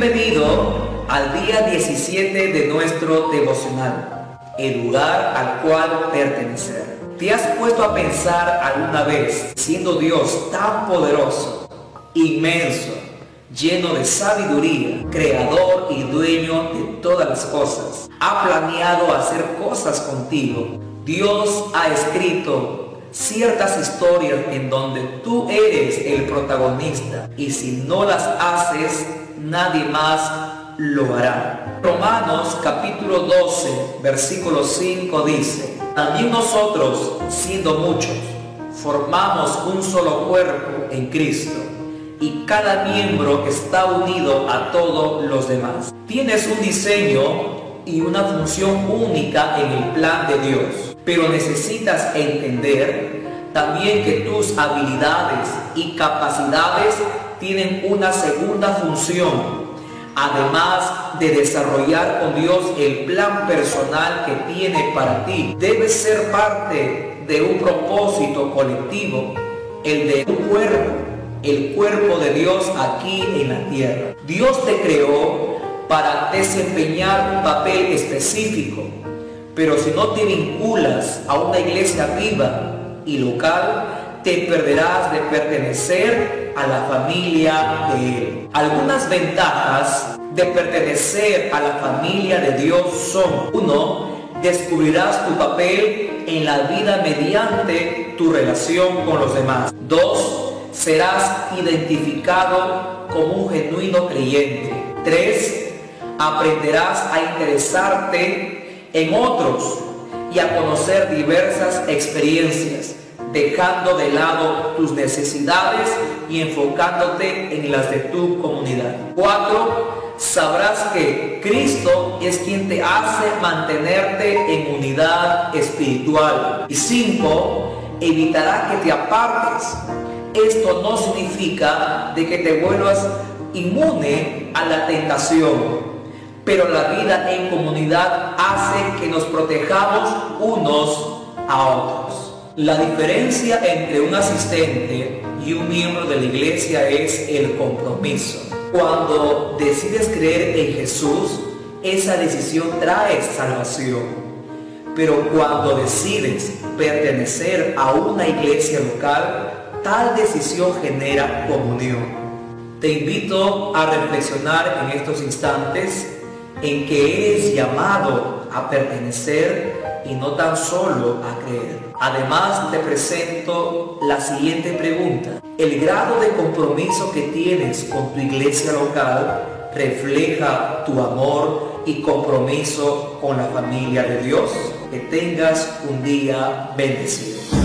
Bienvenido al día 17 de nuestro devocional, el lugar al cual pertenecer. ¿Te has puesto a pensar alguna vez, siendo Dios tan poderoso, inmenso, lleno de sabiduría, creador y dueño de todas las cosas, ha planeado hacer cosas contigo? Dios ha escrito ciertas historias en donde tú eres el protagonista y si no las haces, nadie más lo hará. Romanos capítulo 12, versículo 5 dice, también nosotros, siendo muchos, formamos un solo cuerpo en Cristo y cada miembro está unido a todos los demás. Tienes un diseño y una función única en el plan de Dios pero necesitas entender también que tus habilidades y capacidades tienen una segunda función. Además de desarrollar con Dios el plan personal que tiene para ti, debes ser parte de un propósito colectivo, el de tu cuerpo, el cuerpo de Dios aquí en la tierra. Dios te creó para desempeñar un papel específico pero si no te vinculas a una iglesia viva y local, te perderás de pertenecer a la familia de Él. Algunas ventajas de pertenecer a la familia de Dios son, uno, descubrirás tu papel en la vida mediante tu relación con los demás. Dos, serás identificado como un genuino creyente. Tres, aprenderás a interesarte en otros y a conocer diversas experiencias, dejando de lado tus necesidades y enfocándote en las de tu comunidad. 4. Sabrás que Cristo es quien te hace mantenerte en unidad espiritual. Y 5. Evitará que te apartes. Esto no significa de que te vuelvas inmune a la tentación, pero la vida en comunidad hace que nos protejamos unos a otros. La diferencia entre un asistente y un miembro de la iglesia es el compromiso. Cuando decides creer en Jesús, esa decisión trae salvación. Pero cuando decides pertenecer a una iglesia local, tal decisión genera comunión. Te invito a reflexionar en estos instantes en que eres llamado a pertenecer y no tan solo a creer. Además te presento la siguiente pregunta. ¿El grado de compromiso que tienes con tu iglesia local refleja tu amor y compromiso con la familia de Dios? Que tengas un día bendecido.